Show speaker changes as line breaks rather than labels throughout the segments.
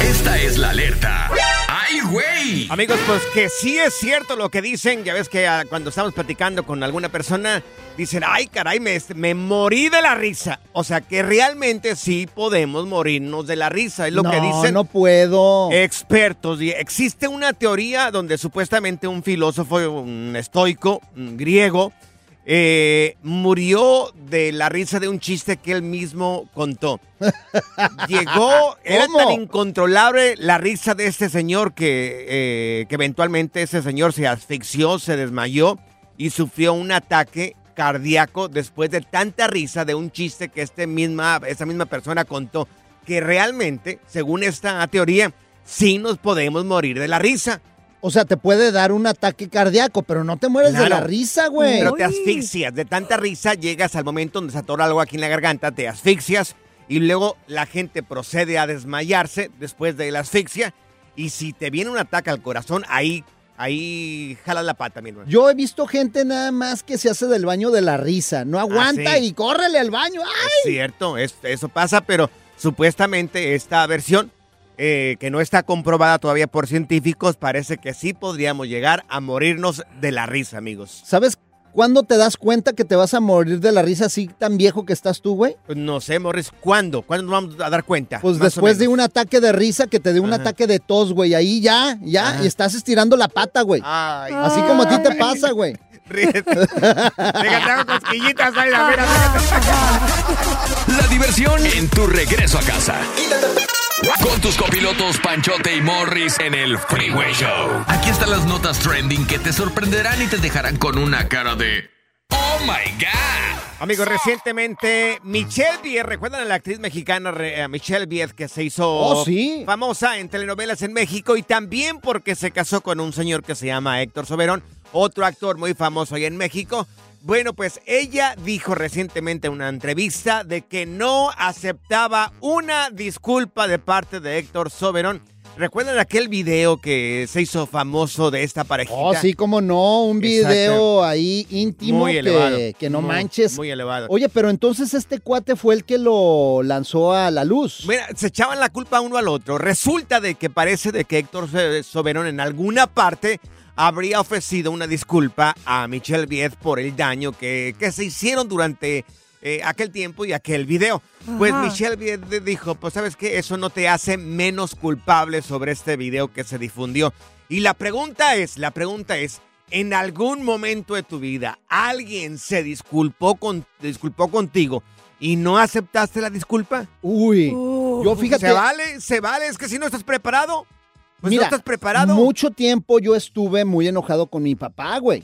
Esta es la alerta. ¡Ay, güey!
Amigos, pues que sí es cierto lo que dicen. Ya ves que ah, cuando estamos platicando con alguna persona, dicen, ay, caray, me, me morí de la risa. O sea, que realmente sí podemos morirnos de la risa. Es lo
no,
que dicen
no puedo.
expertos. Y existe una teoría donde supuestamente un filósofo, un estoico, un griego, eh, murió de la risa de un chiste que él mismo contó. Llegó, era tan incontrolable la risa de este señor que, eh, que eventualmente ese señor se asfixió, se desmayó y sufrió un ataque cardíaco después de tanta risa de un chiste que este misma, esa misma persona contó. Que realmente, según esta teoría, sí nos podemos morir de la risa.
O sea, te puede dar un ataque cardíaco, pero no te mueres de la risa, güey.
Pero te asfixias. De tanta risa llegas al momento donde se atora algo aquí en la garganta, te asfixias y luego la gente procede a desmayarse después de la asfixia. Y si te viene un ataque al corazón, ahí, ahí jalas la pata, mi hermano.
Yo he visto gente nada más que se hace del baño de la risa. No aguanta
Ah, sí.
y córrele al baño. ¡Ay!
Es cierto, es- eso pasa, pero supuestamente esta versión, eh, que no está comprobada todavía por científicos, parece que sí podríamos llegar a morirnos de la risa, amigos.
¿Sabes cuándo te das cuenta que te vas a morir de la risa así tan viejo que estás tú, güey?
Pues no sé, Morris, ¿cuándo? ¿Cuándo nos vamos a dar cuenta?
Pues
Más
después de un ataque de risa que te dé un
Ajá.
ataque de tos, güey. Ahí ya, ya,
Ajá.
y estás estirando la pata, güey.
Ay,
Así como a ti te pasa, güey.
ríete. Déjate hago cosquillitas, ay, a ver, a ver.
La diversión en tu regreso a casa. Con tus copilotos Panchote y Morris en el Freeway Show. Aquí están las notas trending que te sorprenderán y te dejarán con una cara de ¡Oh my God!
Amigos, recientemente Michelle Viet, ¿recuerdan a la actriz mexicana eh, Michelle Viet que se hizo
Oh, sí.
famosa en telenovelas en México y también porque se casó con un señor que se llama Héctor Soberón, otro actor muy famoso ahí en México? Bueno, pues ella dijo recientemente en una entrevista de que no aceptaba una disculpa de parte de Héctor Soberón. ¿Recuerdan aquel video que se hizo famoso de esta parejita?
Oh, sí, como no, un
Exacto.
video ahí íntimo
Muy elevado.
que, que no
Muy-
manches.
Muy elevado.
Oye, pero entonces este cuate fue el que lo lanzó a la luz.
Mira, se echaban la culpa uno al otro. Resulta de que parece de que Héctor So- Soberón en alguna parte habría ofrecido una disculpa a Michelle Viet por el daño que, que se hicieron durante eh, aquel tiempo y aquel video. Pues Michelle Viet dijo, pues sabes qué, eso no te hace menos culpable sobre este video que se difundió. Y la pregunta es, la pregunta es, ¿en algún momento de tu vida alguien se disculpó, con, disculpó contigo y no aceptaste la disculpa?
Uy, yo fíjate.
¿Se vale? ¿Se vale? Es que si no estás preparado, pues
Mira,
no estás preparado.
Mucho tiempo yo estuve muy enojado con mi papá, güey.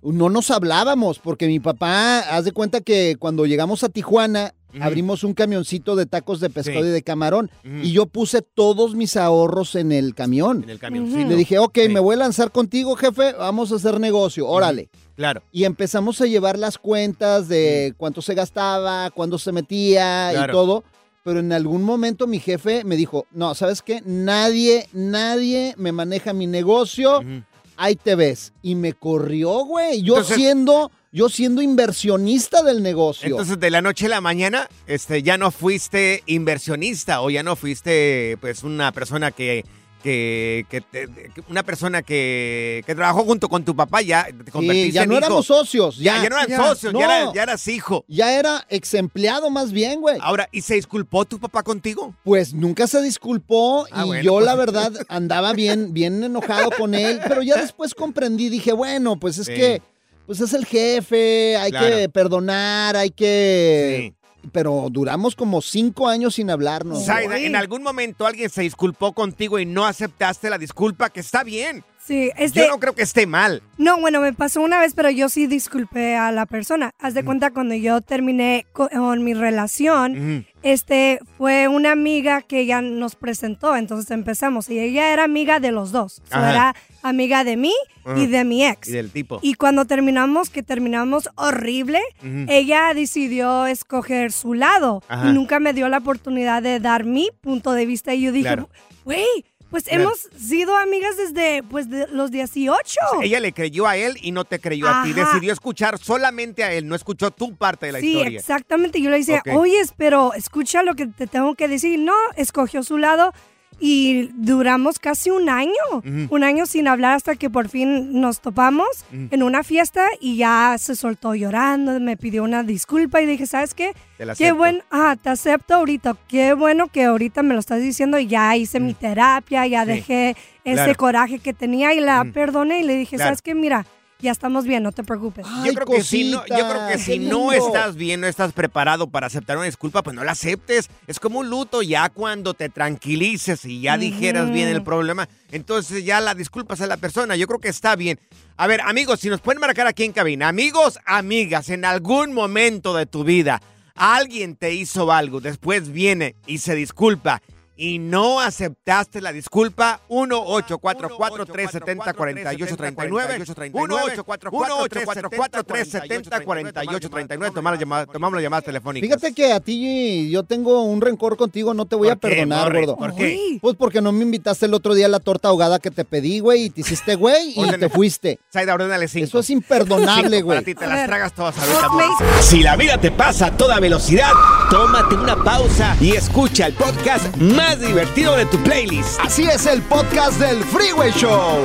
No nos hablábamos porque mi papá, haz de cuenta que cuando llegamos a Tijuana, abrimos un camioncito de tacos de pescado
Sí.
y de camarón. Y yo puse todos mis ahorros en el camión.
En el camioncito.
Le dije, ok,
Sí.
me voy a lanzar contigo, jefe, vamos a hacer negocio, órale.
Claro.
Y empezamos a llevar las cuentas de cuánto se gastaba, cuándo se metía y todo. Pero en algún momento mi jefe me dijo, no, ¿sabes qué? Nadie, nadie me maneja mi negocio, ahí te ves. Y me corrió, güey. Yo
Entonces-
siendo, yo siendo inversionista del negocio.
Entonces, de la noche a la mañana, este, ya no fuiste inversionista o ya no fuiste, pues, una persona que, que, que te- que- una persona que, que trabajó junto con tu papá, ya te
Sí,
convertiste
ya
en
no
hijo.
éramos socios.
Ya,
Ya,
ya no eran
ya,
socios,
no.
ya, eras, ya eras hijo.
Ya era ex empleado más bien, güey.
Ahora, ¿y se disculpó tu papá contigo?
Pues nunca se disculpó
Ah,
y
bueno,
yo
pues.
la verdad andaba bien, bien enojado con él, pero ya después comprendí, dije, bueno, pues es
Sí.
que, pues es el jefe, hay
Claro.
que perdonar, hay que...
Sí.
Pero duramos como cinco años sin hablarnos.
Zaida, en algún momento alguien se disculpó contigo y no aceptaste la disculpa, que está bien.
Sí, este,
Yo no creo que esté mal.
No, bueno, me pasó una vez, pero yo sí disculpé a la persona. Haz de cuenta cuando yo terminé co- con, mi relación, este fue una amiga que ya nos presentó, entonces empezamos y ella era amiga de los dos. So, era amiga de mí y de mi ex.
Y del tipo.
Y cuando terminamos, que terminamos horrible, ella decidió escoger su lado
Ajá.
y nunca me dio la oportunidad de dar mi punto de vista. Y yo dije,
Claro.
Pues
Claro.
hemos sido amigas desde pues, de los 18.
Ella le creyó a él y no te creyó a ti. Decidió escuchar solamente a él, no escuchó tu parte de la
sí,
historia.
exactamente. Yo le dije,
Ok.
oye, pero escucha lo que te tengo que decir. No, escogió su lado y duramos casi un año. Un año sin hablar hasta que por fin nos topamos en una fiesta y ya se soltó llorando, me pidió una disculpa y dije, ¿sabes qué? Qué bueno, ah, te acepto ahorita. Qué bueno que ahorita me lo estás diciendo. Ya hice mi terapia, ya.
Sí,
dejé ese
claro.
coraje que tenía y la perdoné y le dije,
Claro.
¿sabes qué? Mira, ya estamos bien, no te preocupes.
Ay,
Yo creo, que si no, yo creo que si no estás bien, no estás preparado para aceptar una disculpa, pues no la aceptes. Es como un luto, ya cuando te tranquilices y ya dijeras bien el problema, entonces ya la disculpas a la persona. Yo creo que está bien. A ver, amigos, si nos pueden marcar aquí en cabina, amigos, amigas, en algún momento de tu vida, alguien te hizo algo, después viene y se disculpa. Y no aceptaste la disculpa, 1-844-370-4839. 1-844-370-4839. Tomamos las llamadas, tomamos las llamadas telefónicas.
Fíjate que a ti yo tengo un rencor contigo, no te voy a
¿Por qué,
perdonar,
Morris?
gordo.
¿Por qué?
Pues porque no me invitaste el otro día a la torta ahogada que te pedí, güey, y te hiciste güey y te fuiste.
Saida, ordénale cinco.
Eso es imperdonable,
Cinco para
güey.
ti, te las tragas todas ahorita. Si la vida te pasa a toda velocidad, tómate una pausa y escucha el podcast más divertido de tu playlist.
Así es el podcast del Freeway Show.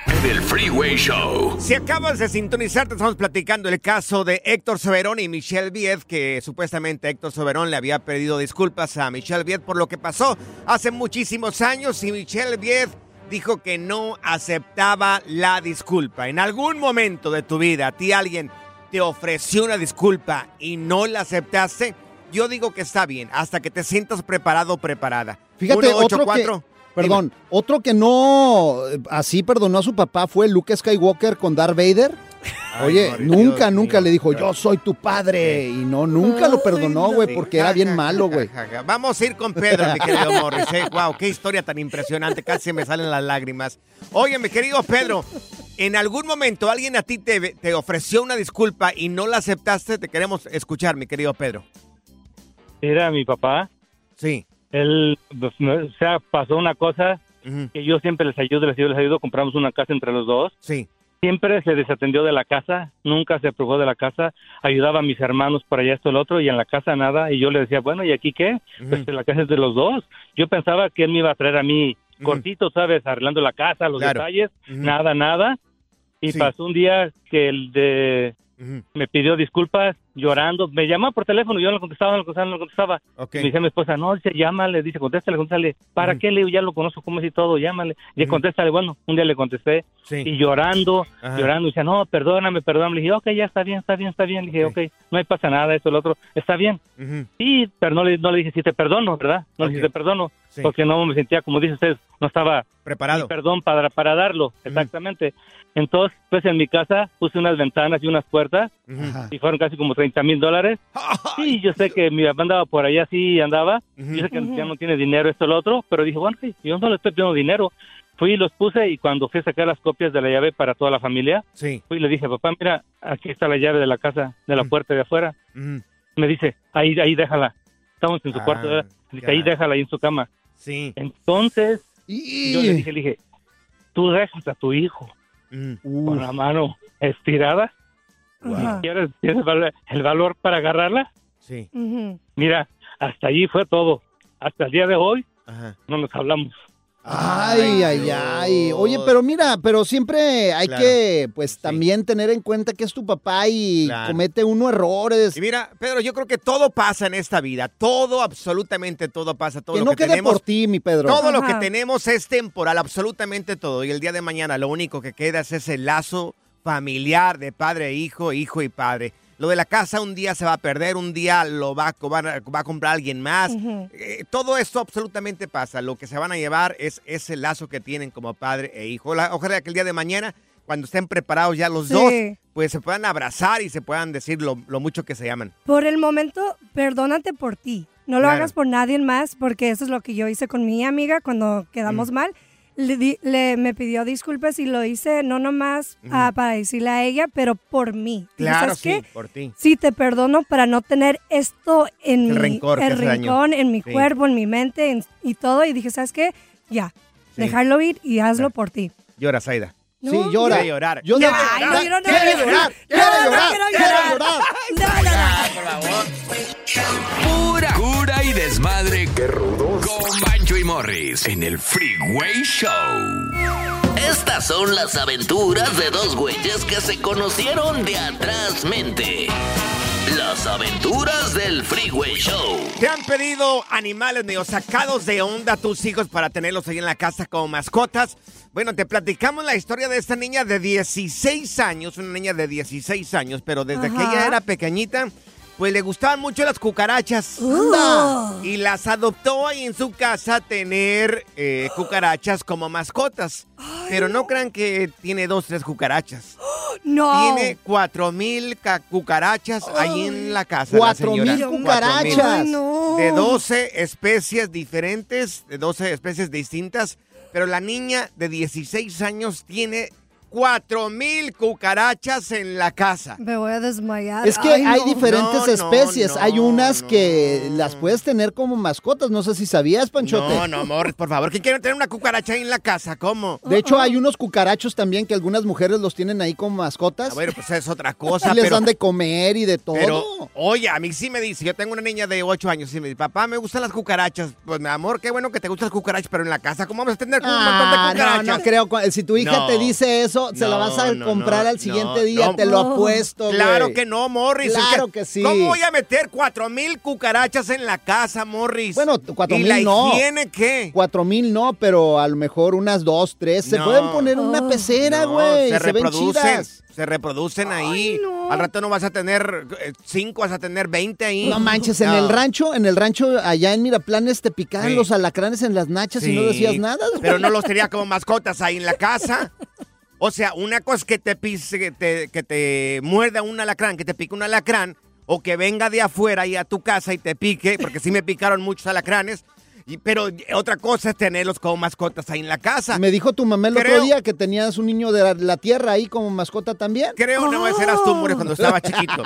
del Freeway Show.
Si acabas de sintonizar, te estamos platicando el caso de Héctor Soberón y Michelle Viet, que supuestamente Héctor Soberón le había pedido disculpas a Michelle Viet por lo que pasó hace muchísimos años y Michelle Viet dijo que no aceptaba la disculpa. En algún momento de tu vida, a ti alguien te ofreció una disculpa y no la aceptaste, yo digo que está bien, hasta que te sientas preparado o preparada.
Fíjate, otro
184.
que, perdón, otro que no eh, así perdonó a su papá fue Luke Skywalker con Darth Vader.
Ay,
Oye, nunca,
Dios
nunca
mío.
le dijo, yo soy tu padre. Y no, nunca lo perdonó, güey,
Sí,
porque era bien
ja,
malo,
ja,
güey.
ja, ja. Vamos a ir con Pedro, mi querido Morris. ¿eh? Wow, qué historia tan impresionante. Casi me salen las lágrimas. Oye, mi querido Pedro, en algún momento alguien a ti te, te ofreció una disculpa y no la aceptaste. Te queremos escuchar, mi querido Pedro.
Era mi papá.
Sí.
Él, pues, o sea, pasó una cosa que yo siempre les ayudo, les ayudo, les ayudo. Compramos una casa entre los dos.
Sí.
Siempre se desatendió de la casa, nunca se aprobó de la casa. Ayudaba a mis hermanos para allá, esto, el otro, y en la casa nada. Y yo le decía, bueno, ¿y aquí qué? Pues la casa es de los dos. Yo pensaba que él me iba a traer a mí cortito, ¿sabes? Arreglando la casa, los
Claro.
detalles. Nada, nada. Y
Sí.
pasó un día que el de me pidió disculpas llorando. Me llamó por teléfono, yo no le contestaba, no le contestaba, no le contestaba.
Ok.
Me dice mi esposa, no, dice, llámale, dice, contéstale, contéstale. ¿Para qué? Le digo, ya lo conozco, cómo es y todo, llámale. Y contéstale, bueno, un día le contesté.
Sí.
Y llorando,
Ajá.
llorando, dice, no, perdóname, perdóname. Le dije, ok, ya está bien, está bien, está bien. Le dije, ok, no hay pasa nada, esto, lo otro, está bien. Sí, pero no le, no le dije, si te perdono, ¿verdad? No le
Ok.
dije, te perdono,
Sí.
porque no me sentía, como dice usted, no estaba
Preparado.
perdón para, para darlo, exactamente. Entonces, pues en mi casa puse unas ventanas y unas puertas y fueron casi como 30 mil dólares. Sí, yo sé que mi papá andaba por allá, sí andaba. Yo sé que ya no tiene dinero, esto, lo otro, pero dije, bueno, sí, yo no le estoy pidiendo dinero. Fui y los puse y cuando fui a sacar las copias de la llave para toda la familia,
Sí.
fui y le dije, papá, mira, aquí está la llave de la casa, de la puerta de afuera. Me dice, ahí, ahí déjala. Estamos en su
Ah,
cuarto, ¿verdad? Dice, ahí déjala ahí en su cama.
Sí.
Entonces,
Y-
yo le dije, le dije, tú dejas a tu hijo con la mano estirada.
Ajá.
¿Quieres, tienes el valor- el valor para agarrarla?
Sí.
Mira, hasta allí fue todo. Hasta el día de hoy
Ajá.
no nos hablamos.
Ay, ay, ay. Oye, pero mira, pero siempre hay
Claro.
que, pues, también tener en cuenta que es tu papá y
Claro.
comete uno errores.
Y mira, Pedro, yo creo que todo pasa en esta vida. Todo, absolutamente todo pasa. Todo
que
lo
no
que
quede
tenemos,
por ti, mi Pedro.
Todo lo que tenemos es temporal, absolutamente todo. Y el día de mañana lo único que queda es ese lazo familiar de padre e hijo, hijo y padre. Lo de la casa un día se va a perder, un día lo va, a va comprar alguien más. Eh, todo esto absolutamente pasa. Lo que se van a llevar es ese lazo que tienen como padre e hijo. La- ojalá que el día de mañana, cuando estén preparados ya los
Sí.
dos, pues se puedan abrazar y se puedan decir lo, lo mucho que se llaman.
Por el momento, perdónate por ti. No lo
Claro.
hagas por nadie más, porque eso es lo que yo hice con mi amiga cuando quedamos
Mm.
mal. Le, di- le- me pidió disculpas y lo hice no nomás ah, para decirle a ella, pero por mí.
Claro,
¿sabes
sí,
qué?
por ti.
Sí, te perdono para no tener esto en
El
mi
rencor
el
hace daño.
rincón, en mi
Sí.
cuerpo, en mi mente en- y todo. Y dije, ¿sabes qué? Ya,
Sí.
dejarlo ir y hazlo por ti.
Llora, Saida.
No,
Sí, llora.
Quiere llorar.
Yo
No, ay, no,
llorar.
yo no-
Quiere llorar. Quiere llorar.
quiero
Quiere
llorar. No, no, no.
Pura cura y desmadre. Qué rudos. Con Morris en el Freeway Show.
Estas son las aventuras de dos güeyes que se conocieron de atrás mente. Las aventuras del Freeway Show.
¿Te han pedido animales medio sacados de onda a tus hijos para tenerlos ahí en la casa como mascotas? Bueno, te platicamos la historia de esta niña de 16 años, una niña de 16 años, pero desde que ella era pequeñita, pues le gustaban mucho las cucarachas.
Uh.
Y las adoptó ahí en su casa tener eh, cucarachas como mascotas. Pero no crean que tiene dos, tres cucarachas.
No.
Tiene cuatro mil ca- cucarachas ahí en la casa. la
Cuatro
señora.
mil
Cuatro mil.
cucarachas.
Ay, no.
De 12 especies diferentes, de 12 especies distintas. Pero la niña de 16 años tiene 4 mil cucarachas en la casa.
Me voy a desmayar.
Es que
Ay,
hay
no.
diferentes
No,
especies.
no,
hay unas
no.
que las puedes tener como mascotas. No sé si sabías, Panchote.
No, no, Morris, por favor. ¿Quién quiere tener una cucaracha ahí en la casa? ¿Cómo?
De hecho, hay unos cucarachos también que algunas mujeres los tienen ahí como mascotas.
A ver, pues es otra
y
cosa.
les
pero,
dan de comer y de todo.
pero, oye, a mí sí me dice, yo tengo una niña de 8 años y me dice, papá, me gustan las cucarachas. Pues, mi amor, qué bueno que te gustan las cucarachas, pero en la casa, ¿cómo vamos a tener un montón de
Ah, no,
cucarachas?
no creo. Si tu hija
No.
te dice eso, eso se la vas a
no,
comprar
no,
al siguiente
no,
día,
no.
te lo apuesto, güey.
Claro que no, Morris. es
Claro que sí.
¿Cómo voy a meter cuatro mil cucarachas en la casa, Morris?
Bueno, cuatro
¿Y
mil
la
no.
higiene qué?
Cuatro mil no, pero a lo mejor unas dos, tres. Se
No.
pueden poner en una pecera,
No,
güey.
se,
Se, ven
reproducen.
chidas.
Se reproducen ahí. Al rato no vas a tener eh, cinco, vas a tener 20 ahí.
No manches, en el rancho, en el rancho allá en Miraplanes te picaban
Sí.
los alacranes en las nachas y no decías nada.
Pero no los tenía como mascotas ahí en la casa. O sea, una cosa es que te pise, que te, que te muerda un alacrán, que te pique un alacrán, o que venga de afuera y a tu casa y te pique, porque sí me picaron muchos alacranes. y- pero otra cosa es tenerlos como mascotas ahí en la casa.
Me dijo tu mamá el
Creo-
otro día que tenías un niño de la, la tierra ahí como mascota también.
Creo, no, ese eras tú, More, cuando estaba chiquito.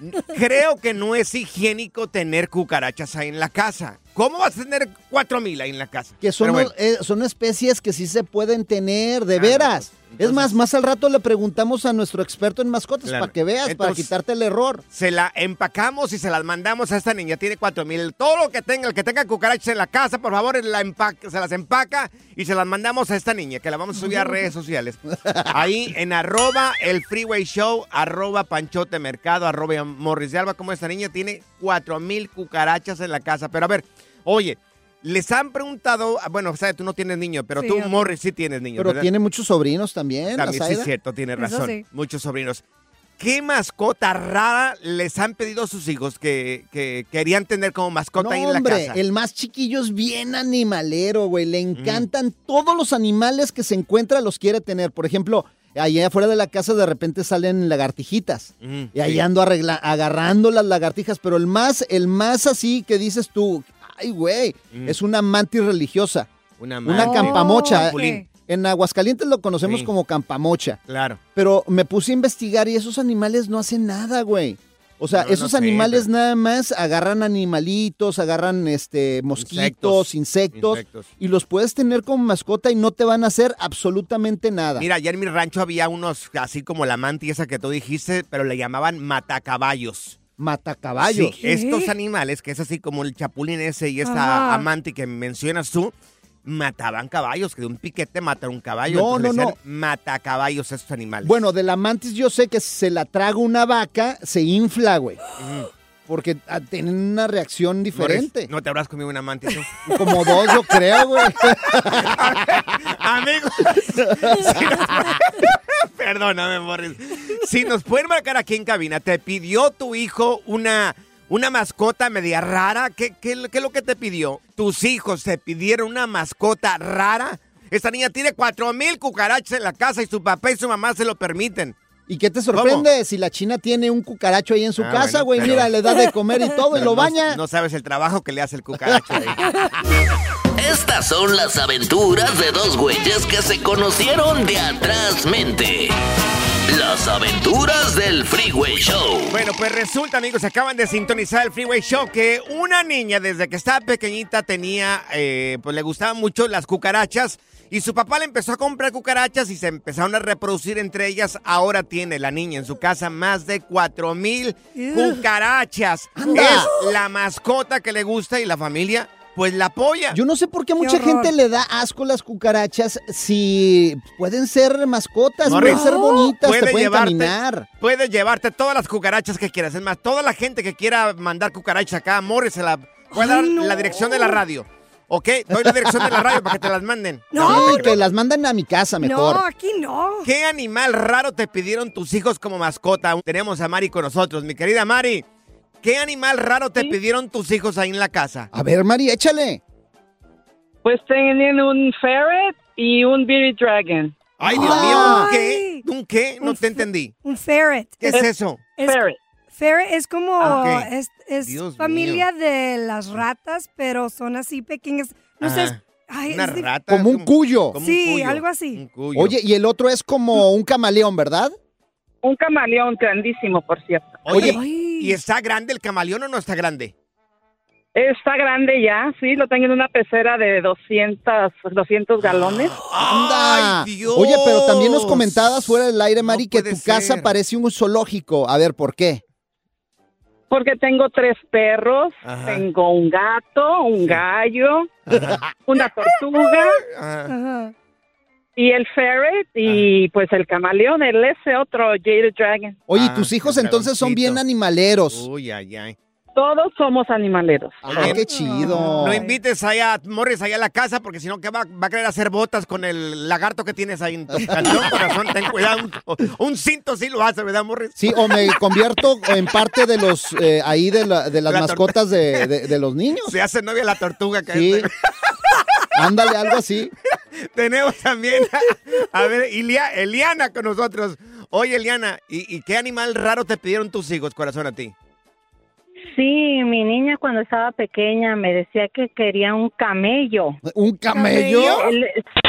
Creo que no es higiénico tener cucarachas ahí en la casa. ¿Cómo vas a tener cuatro mil ahí en la casa?
Que son,
bueno.
eh, son especies que sí se pueden tener, de veras. Es más, más al rato le preguntamos a nuestro experto en mascotas
Claro.
para que veas, para quitarte el error.
se la empacamos y se las mandamos a esta niña. Tiene cuatro mil. Todo lo que tenga, el que tenga cucarachas en la casa, por favor, la empaca- se las empaca y se las mandamos a esta niña, que la vamos a subir a redes sociales. Ahí en arroba el freeway show, arroba panchote mercado, arroba morris de alba, como esta niña tiene cuatro mil cucarachas en la casa. Pero a ver, oye, les han preguntado, ah, bueno, sabes, tú no tienes niño, pero
Sí,
tú, Morris, sí tienes niño.
Pero
¿verdad?
tiene muchos sobrinos también.
También sí es cierto, tiene razón.
sí.
Muchos sobrinos. ¿Qué mascota rara les han pedido a sus hijos que, que querían tener como mascota
No,
ahí en la
hombre,
casa?
el más chiquillo es bien animalero, güey. Le encantan todos los animales que se encuentra, los quiere tener. Por ejemplo, allá afuera de la casa de repente salen lagartijitas.
Mm,
Y ahí
sí.
ando arregla- agarrando las lagartijas. Pero el más, el más así que dices tú, ay, güey,
Mm.
es una mantis religiosa.
Una,
Una campamocha.
Chapulín.
En Aguascalientes lo conocemos
Sí.
como campamocha.
Claro.
Pero me puse a investigar y esos animales no hacen nada, güey. O sea,
No, no
esos
sé,
animales nada más agarran animalitos, agarran este mosquitos, insectos,
Insectos.
y los puedes tener como mascota y no te van a hacer absolutamente nada.
Mira, allá en mi rancho había unos así como la mantis esa que tú dijiste, pero le llamaban matacaballos.
Matacaballos.
Sí, estos animales, que es así como el chapulín ese y esta
Ajá.
amante que mencionas tú, mataban caballos, que de un piquete matan un caballo.
No, no,
le decían Matacaballos estos animales.
Bueno, de la mantis yo sé que si se la traga una vaca, se infla, güey. Porque ah, tienen una reacción diferente.
Morris, ¿No te habrás comido una mantis tú?
Como dos, yo creo, güey.
Amigos. si nos- Perdóname, Morris. Si nos pueden marcar aquí en cabina, ¿te pidió tu hijo una, una mascota media rara? ¿Qué, qué, qué es lo que te pidió? ¿Tus hijos te pidieron una mascota rara? Esta niña tiene cuatro mil cucarachas en la casa y su papá y su mamá se lo permiten.
¿Y qué te sorprende si la china tiene un cucaracho ahí en su
Ah,
casa,
bueno,
güey?
pero-
Mira, le da de comer y todo y lo
no-
baña.
No sabes el trabajo que le hace el cucaracho ahí.
Estas son las aventuras de dos güeyes que se conocieron de atrás mente. Las aventuras del Freeway Show.
Bueno, pues resulta, amigos, acaban de sintonizar el Freeway Show que una niña desde que estaba pequeñita tenía, eh, pues le gustaban mucho las cucarachas y su papá le empezó a comprar cucarachas y se empezaron a reproducir entre ellas. Ahora tiene la niña en su casa más de cuatro mil cucarachas.
Anda.
Es la mascota que le gusta y la familia pues la apoya.
Yo no sé por qué a mucha
horror.
gente le da asco las cucarachas si pueden ser mascotas, pueden ser bonitas, te
puede
pueden
llevarte-
caminar.
Puedes llevarte todas las cucarachas que quieras. Es más, toda la gente que quiera mandar cucarachas acá, Morris se la puede dar la dirección de la radio. ¿Ok? Doy la dirección de la radio para que te las manden.
No,
te
que las mandan a mi casa mejor.
aquí no.
¿Qué animal raro te pidieron tus hijos como mascota? Tenemos a Mari con nosotros. Mi querida Mari, ¿qué animal raro te pidieron tus hijos ahí en la casa?
A ver, Mari, échale.
Pues tienen un ferret y un bearded dragon.
Ay, Dios mío, ¿un qué? ¿Un qué? No te entendí.
Un ferret.
¿Qué es eso?
Es,
Ferret.
Ferret es como,
Ah,
es, es
Dios
familia de las ratas, pero son así pequeñas. No sé, ay,
Una rata.
Como un cuyo.
como un
Sí,
cuyo.
algo así.
Un cuyo.
Oye, y el otro es como un camaleón, ¿verdad?
Un camaleón grandísimo, por cierto.
Oye, ¿y está grande el camaleón o no está grande?
Está grande ya, sí, lo tengo en una pecera de 200, 200 galones.
¡Anda! Oye, pero también nos comentabas fuera del aire, Mari, que tu casa parece un zoológico. A ver, ¿por qué?
Porque tengo tres perros,
Ajá.
tengo un gato, un gallo, una tortuga.
Ah.
y el ferret y pues el camaleón, el ese otro Jade Dragon.
Oye, ¿y tus hijos entonces son bien animaleros.
Uy, ay, ay.
Todos somos animaleros.
Ay, qué chido.
No invites allá, Morris, allá a la casa, porque si no, que va, va a querer hacer botas con el lagarto que tienes ahí en tu cantón, corazón. Ten cuidado. Un, un cinto sí lo hace, ¿verdad, Morris?
Sí, o me convierto en parte de los, eh, ahí de, la- de las
La
mascotas de, de- de los niños.
Se hace novia la tortuga. Que
Sí. Ándale, algo así.
Tenemos también, a, a ver, Ilia- Eliana con nosotros. Oye, Eliana, ¿y, y qué animal raro te pidieron tus hijos, corazón, a ti?
Sí, mi niña cuando estaba pequeña me decía que quería un camello.
¿Un camello?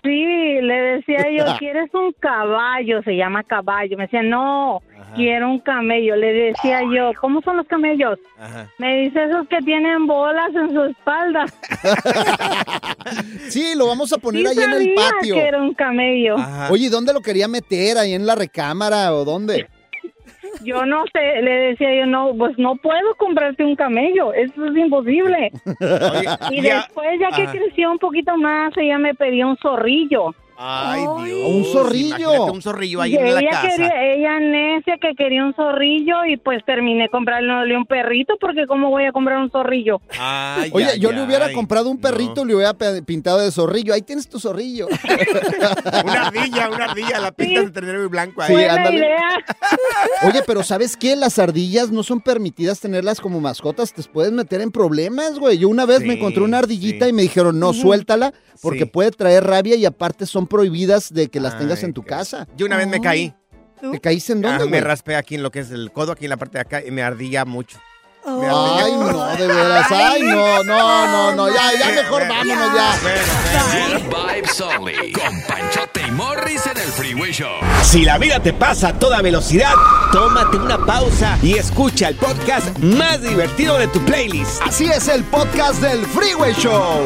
Sí, le decía yo, ¿quieres un caballo? Se llama caballo. Me decía, no, quiero un camello. Le decía yo, ¿cómo son los camellos? Me dice esos que tienen bolas en su espalda.
Sí, lo vamos a poner
Sí
ahí en el patio.
que era un camello.
Oye, ¿y ¿dónde lo quería meter? ¿Ahí en la recámara o dónde?
Yo no sé, le decía yo, no, pues no puedo comprarte un camello, eso es imposible. y
ya-
después, ya que
Ajá.
creció un poquito más, ella me pedía un zorrillo.
Ay, Dios.
Un zorrillo.
imagínate un zorrillo ahí
Y
en la
ella
casa.
quería, ella necia que quería un zorrillo y pues terminé comprándole un perrito porque cómo voy a comprar un zorrillo.
Ay,
Oye,
ay,
yo le hubiera
ay.
comprado un perrito y le hubiera pintado de zorrillo. Ahí tienes tu zorrillo.
Una ardilla, una ardilla, la pintas de ternero y blanco ahí.
Sí, Buena ándale. idea. Oye, pero ¿sabes qué? Las ardillas no son permitidas tenerlas como mascotas. Te puedes meter en problemas, güey. Yo una vez me encontré una ardillita y me dijeron, no, suéltala porque
Sí.
puede traer rabia y aparte son prohibidas de que las tengas en tu casa.
Yo una vez me caí.
¿Te caíste en
Ah,
dónde,
me
güey?
raspé aquí en lo que es el codo, aquí en la parte de acá, y me ardilla mucho. Me
Ay,
ardilla.
no, de veras. Ay, no, no, no, no. Ya, ya mejor vámonos ya.
Good vibes only. Con Panchote y Morris en el Freeway Show.
Si la vida te pasa a toda velocidad, tómate una pausa y escucha el podcast más divertido de tu playlist.
Así es el podcast del Freeway Show.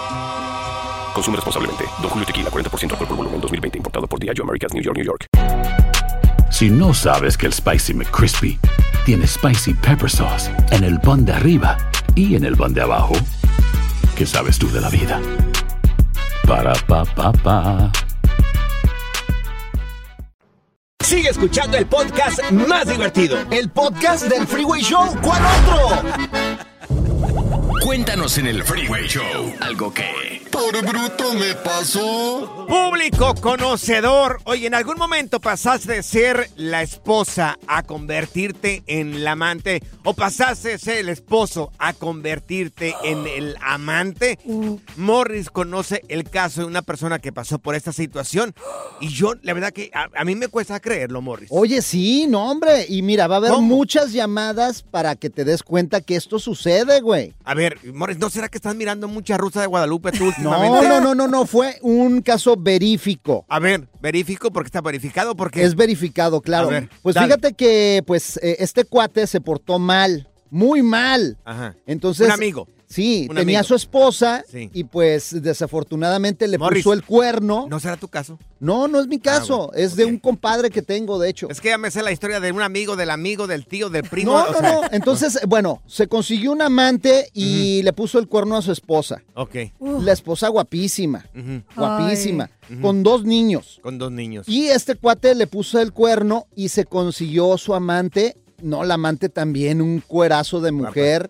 Consume responsablemente. Don Julio Tequila, 40% alcohol por volumen, 2020. Importado por Diageo Americas, New York, New York.
Si no sabes que el Spicy McCrispy tiene Spicy Pepper Sauce en el pan de arriba y en el pan de abajo, ¿qué sabes tú de la vida? Para, pa, pa, pa.
Sigue escuchando el podcast más divertido.
El podcast del Freeway Show. ¿Cuál otro?
Cuéntanos en el Freeway Show algo que...
Por bruto me pasó.
Público conocedor. Oye, ¿en algún momento pasaste de ser la esposa a convertirte en la amante? ¿O pasaste de ser el esposo a convertirte en el amante? Morris conoce el caso de una persona que pasó por esta situación. Y yo, la verdad que a, a mí me cuesta creerlo, Morris.
Oye, sí, no, hombre. Y mira, va a haber muchas llamadas para que te des cuenta que esto sucede, güey.
A ver, Morris, ¿no será que estás mirando mucha rusa de Guadalupe tú
No,
últimamente?
no, no, no, no, fue un caso verífico.
A ver, verifico porque está verificado, porque
Es verificado, claro.
Ver,
pues
dale.
fíjate que pues eh, este cuate se portó mal, muy mal.
Ajá.
Entonces,
Un amigo.
Sí,
Un
tenía
amigo.
su esposa
Sí.
y pues desafortunadamente le
Morris,
puso el cuerno.
¿No será tu caso?
No, no es mi caso, es de un compadre que tengo, de hecho.
Es que ya me sé la historia de un amigo, del amigo, del tío, del primo.
No,
o
no,
sea,
no. Entonces, bueno, se consiguió un amante y le puso el cuerno a su esposa.
Ok.
La esposa guapísima,
Ujú.
guapísima.
Ujú.
con dos niños.
Con dos niños.
Y este cuate le puso el cuerno y se consiguió su amante, no, la amante también, un cuerazo de mujer.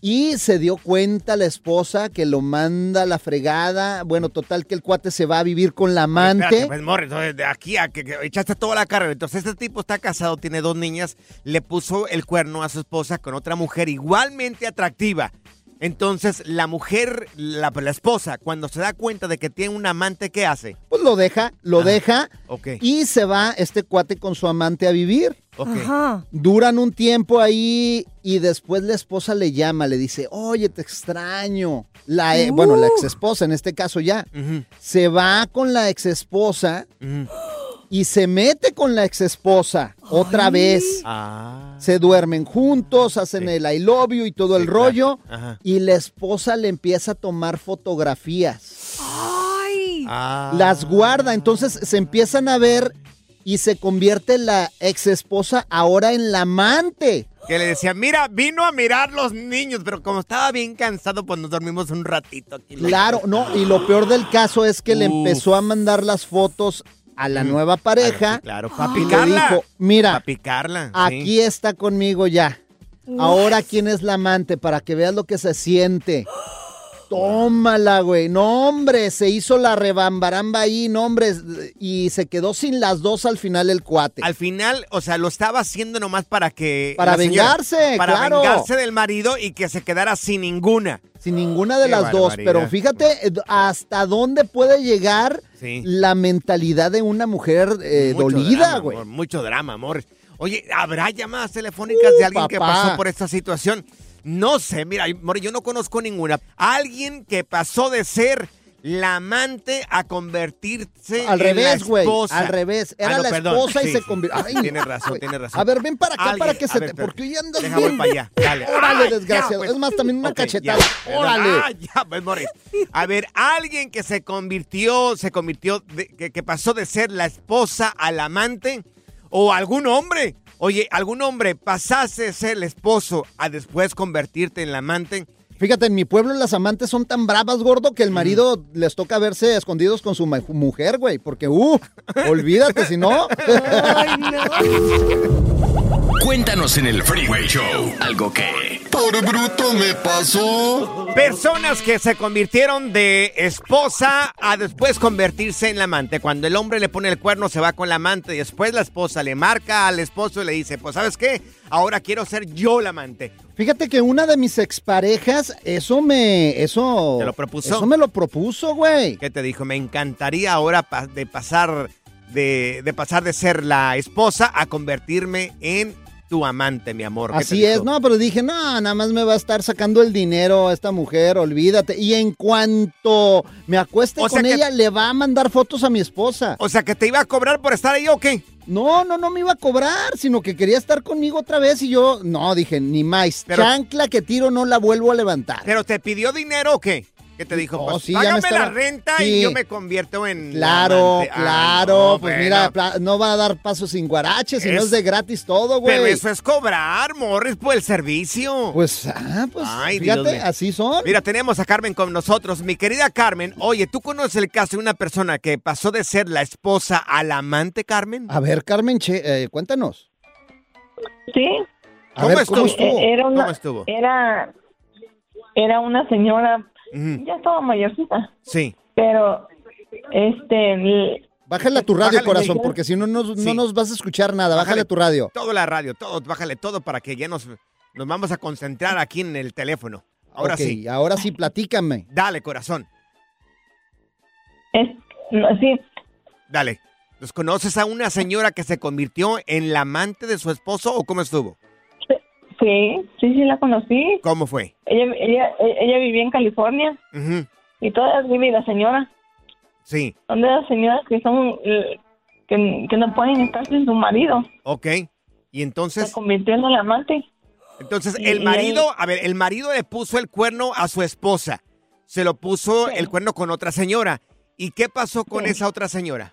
Y se dio cuenta la esposa que lo manda a la fregada. Bueno, total que el cuate se va a vivir con la amante.
Espérate, pues, Morris, de aquí a que, que echaste toda la carrera. Entonces, este tipo está casado, tiene dos niñas, le puso el cuerno a su esposa con otra mujer igualmente atractiva. Entonces, la mujer, la, la esposa, cuando se da cuenta de que tiene un amante, ¿qué hace?
Pues lo deja, lo
Ah,
deja.
ok.
Y se va este cuate con su amante a vivir.
Ok.
Duran un tiempo ahí y después la esposa le llama, le dice, oye, te extraño. La, e- Bueno, la ex esposa en este caso ya. Se va con la ex esposa y se mete con la ex esposa otra vez.
Ah.
Se duermen juntos, hacen el I love you y todo el rollo.
Ajá.
Y la esposa le empieza a tomar fotografías.
¡Ay!
Ah.
Las guarda, entonces se empiezan a ver y se convierte la ex esposa ahora en la amante.
Que le decía, mira, vino a mirar los niños, pero como estaba bien cansado, pues nos dormimos un ratito aquí.
Claro, no, y lo peor del caso es que le empezó a mandar las fotos a la nueva pareja.
Claro, para
y le
picarla.
dijo, mira,
picarla. sí.
aquí está conmigo ya. Ahora quién es la amante para que veas lo que se siente. Tómala, güey. No, hombre, se hizo la rebambaramba ahí, no, hombre. Y se quedó sin las dos al final el cuate.
Al final, o sea, lo estaba haciendo nomás para que...
Para
señora-
vengarse,
Para
claro.
vengarse del marido y que se quedara sin ninguna.
Sin ninguna de
Qué
las dos. Pero fíjate eh, hasta dónde puede llegar
Sí.
la mentalidad de una mujer eh, dolida,
drama,
güey.
amor, mucho drama, amor. Oye, ¿habrá llamadas telefónicas de alguien que
Uh,
pasó por esta situación? No sé, mira, amor, yo no conozco ninguna. Alguien que pasó de ser la amante a convertirse
Al
en la
revés, güey.
esposa.
Al revés. Era
Ah, no,
la
perdón,
esposa y
sí.
se convirtió. Ay,
Tienes razón, tienes razón.
A ver, ven para acá
Alguien-
para que se
ver,
te. Porque ya andas
Deja,
bien.
para allá. Dale.
Órale,
Ay, ya,
desgraciado.
pues.
Es más, también una cachetada.
ya.
Órale.
Ah, ya, pues, Morris. A ver, alguien que se convirtió, se convirtió, de- que, que pasó de ser la esposa al amante, o algún hombre. Oye, algún hombre pasase ser el esposo a después convertirte en la amante.
Fíjate, en mi pueblo las amantes son tan bravas, gordo, que el marido les toca verse escondidos con su mujer, güey. Porque, uh, olvídate, si no.
Cuéntanos en el Freeway Show algo que...
Por bruto me pasó.
Personas que se convirtieron de esposa a después convertirse en la amante. Cuando el hombre le pone el cuerno se va con la amante y después la esposa le marca al esposo y le dice, pues sabes qué, ahora quiero ser yo la amante.
Fíjate que una de mis exparejas, eso me. Eso.
¿Te lo propuso?
Eso me lo propuso, güey.
¿Qué te dijo? Me encantaría ahora pa- de pasar de, de pasar de ser la esposa a convertirme en tu amante, mi amor. ¿Qué te
Así es, no, pero dije, no, nada más me va a estar sacando el dinero esta mujer, olvídate. Y en cuanto me acueste
O
con
que-
ella, le va a mandar fotos a mi esposa.
O sea, que te iba a cobrar por estar ahí o qué?
No, no, no me iba a cobrar, sino que quería estar conmigo otra vez y yo, no, dije, ni más.
Pero-
Chancla que tiro no la vuelvo a levantar.
¿Pero te pidió dinero o qué? ¿Qué te dijo? Pues
Oh, sí, ya me
págame la renta
Sí.
y yo me convierto en la
Claro,
amante. Ah,
claro,
no,
pues
bueno.
mira, no va a dar paso sin guaraches, si no
Es-
de gratis todo, güey.
Pero eso es cobrar, Morris, por el servicio.
Pues, ah, pues,
Ay, Dios
fíjate,
mío.
así son.
Mira, tenemos a Carmen con nosotros. Mi querida Carmen, oye, ¿tú conoces el caso de una persona que pasó de ser la esposa al amante, Carmen?
A ver, Carmen, che, eh, cuéntanos.
Sí.
A
¿Cómo
ver,
estuvo?
¿cómo estuvo?
Eh, Era una,
¿Cómo estuvo?
Era, era una señora, Ya estaba mayorcita,
Sí.
pero este,
Bájale a tu radio,
Bájale,
corazón, porque si no, no, no nos vas a escuchar nada. Bájale,
Bájale.
a tu radio.
Todo la radio, todo, bájale todo para que ya nos, nos vamos a concentrar aquí en el teléfono. Ahora
Ok,
sí.
ahora sí, platícame.
Dale, corazón.
es, no, sí,
Dale. ¿Los conoces a una señora que se convirtió en la amante de su esposo o cómo estuvo?
Sí, sí, sí la conocí.
¿Cómo fue?
Ella, ella, ella vivía en California y todavía vive la señora.
Sí,
Son de las señoras que son, que, que no pueden estar sin su marido.
ok. Y
Se
entonces,
convirtió en el amante.
entonces
y-
el marido, a ver, el marido le puso el cuerno a su esposa. Se lo puso
Sí.
el cuerno con otra señora. ¿Y qué pasó con
Sí.
esa otra señora?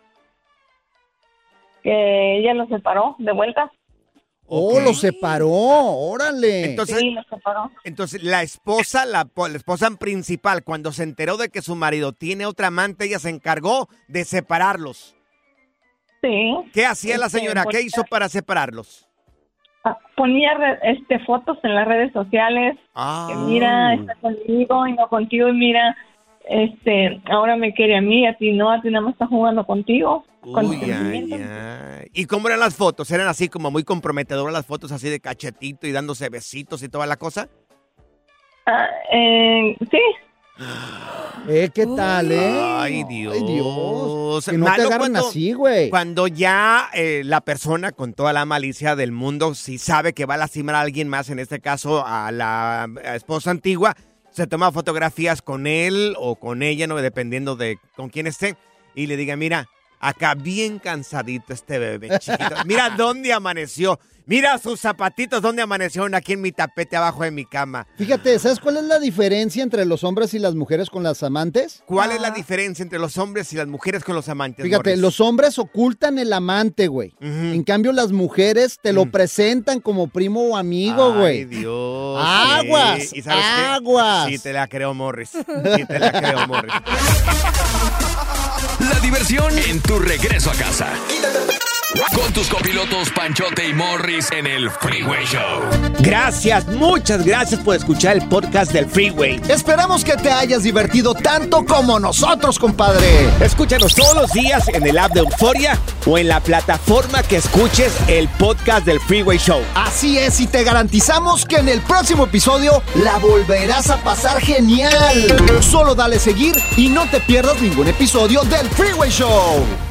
Que ella lo separó de vuelta.
Oh,
Ok.
lo separó, órale.
Entonces,
Sí, lo separó.
Entonces, la esposa, la, po- la esposa principal, cuando se enteró de que su marido tiene otra amante, ella se encargó de separarlos.
Sí.
¿Qué hacía la
Este,
señora?
pues,
¿Qué hizo para separarlos?
ah, ponía re- este fotos en las redes sociales que mira está conmigo y no contigo y mira este ahora me quiere a mí a ti no a ti nada más está jugando contigo con
Uy, ay, ay. ¿Y cómo eran las fotos? ¿Eran así como muy comprometedoras las fotos así de cachetito y dándose besitos y toda la cosa?
Ah, eh, sí
Eh, ¿qué tal, eh?
Ay, Dios.
Ay, Dios. Que no te
Malo
agarren
cuando-
así, güey.
Cuando ya eh, la persona con toda la malicia del mundo, si sabe que va a lastimar a alguien más, en este caso a la esposa antigua, se toma fotografías con él o con ella, no dependiendo de con quién esté, y le diga, mira, acá bien cansadito este bebé chiquito. Mira dónde amaneció. Mira sus zapatitos dónde amanecieron aquí en mi tapete abajo de mi cama.
Fíjate, ¿sabes cuál es la diferencia entre los hombres y las mujeres con las amantes?
¿Cuál es la diferencia entre los hombres y las mujeres con los amantes?
Fíjate,
Morris?
los hombres ocultan el amante, güey. En cambio, las mujeres te lo presentan como primo o amigo, güey.
Mm. Ay, Dios.
Aguas,
sí. ¿Y sabes qué?
aguas.
Sí, te la creo, Morris. Sí, te la creo, Morris.
La diversión en tu regreso a casa. Con tus copilotos Panchote y Morris en el Freeway Show.
Gracias, muchas gracias por escuchar el podcast del Freeway.
Esperamos que te hayas divertido tanto como nosotros, compadre.
Escúchanos todos los días en el app de Euforia o en la plataforma que escuches el podcast del Freeway Show.
Así es, y te garantizamos que en el próximo episodio la volverás a pasar genial. Solo dale seguir y no te pierdas ningún episodio del Freeway Show.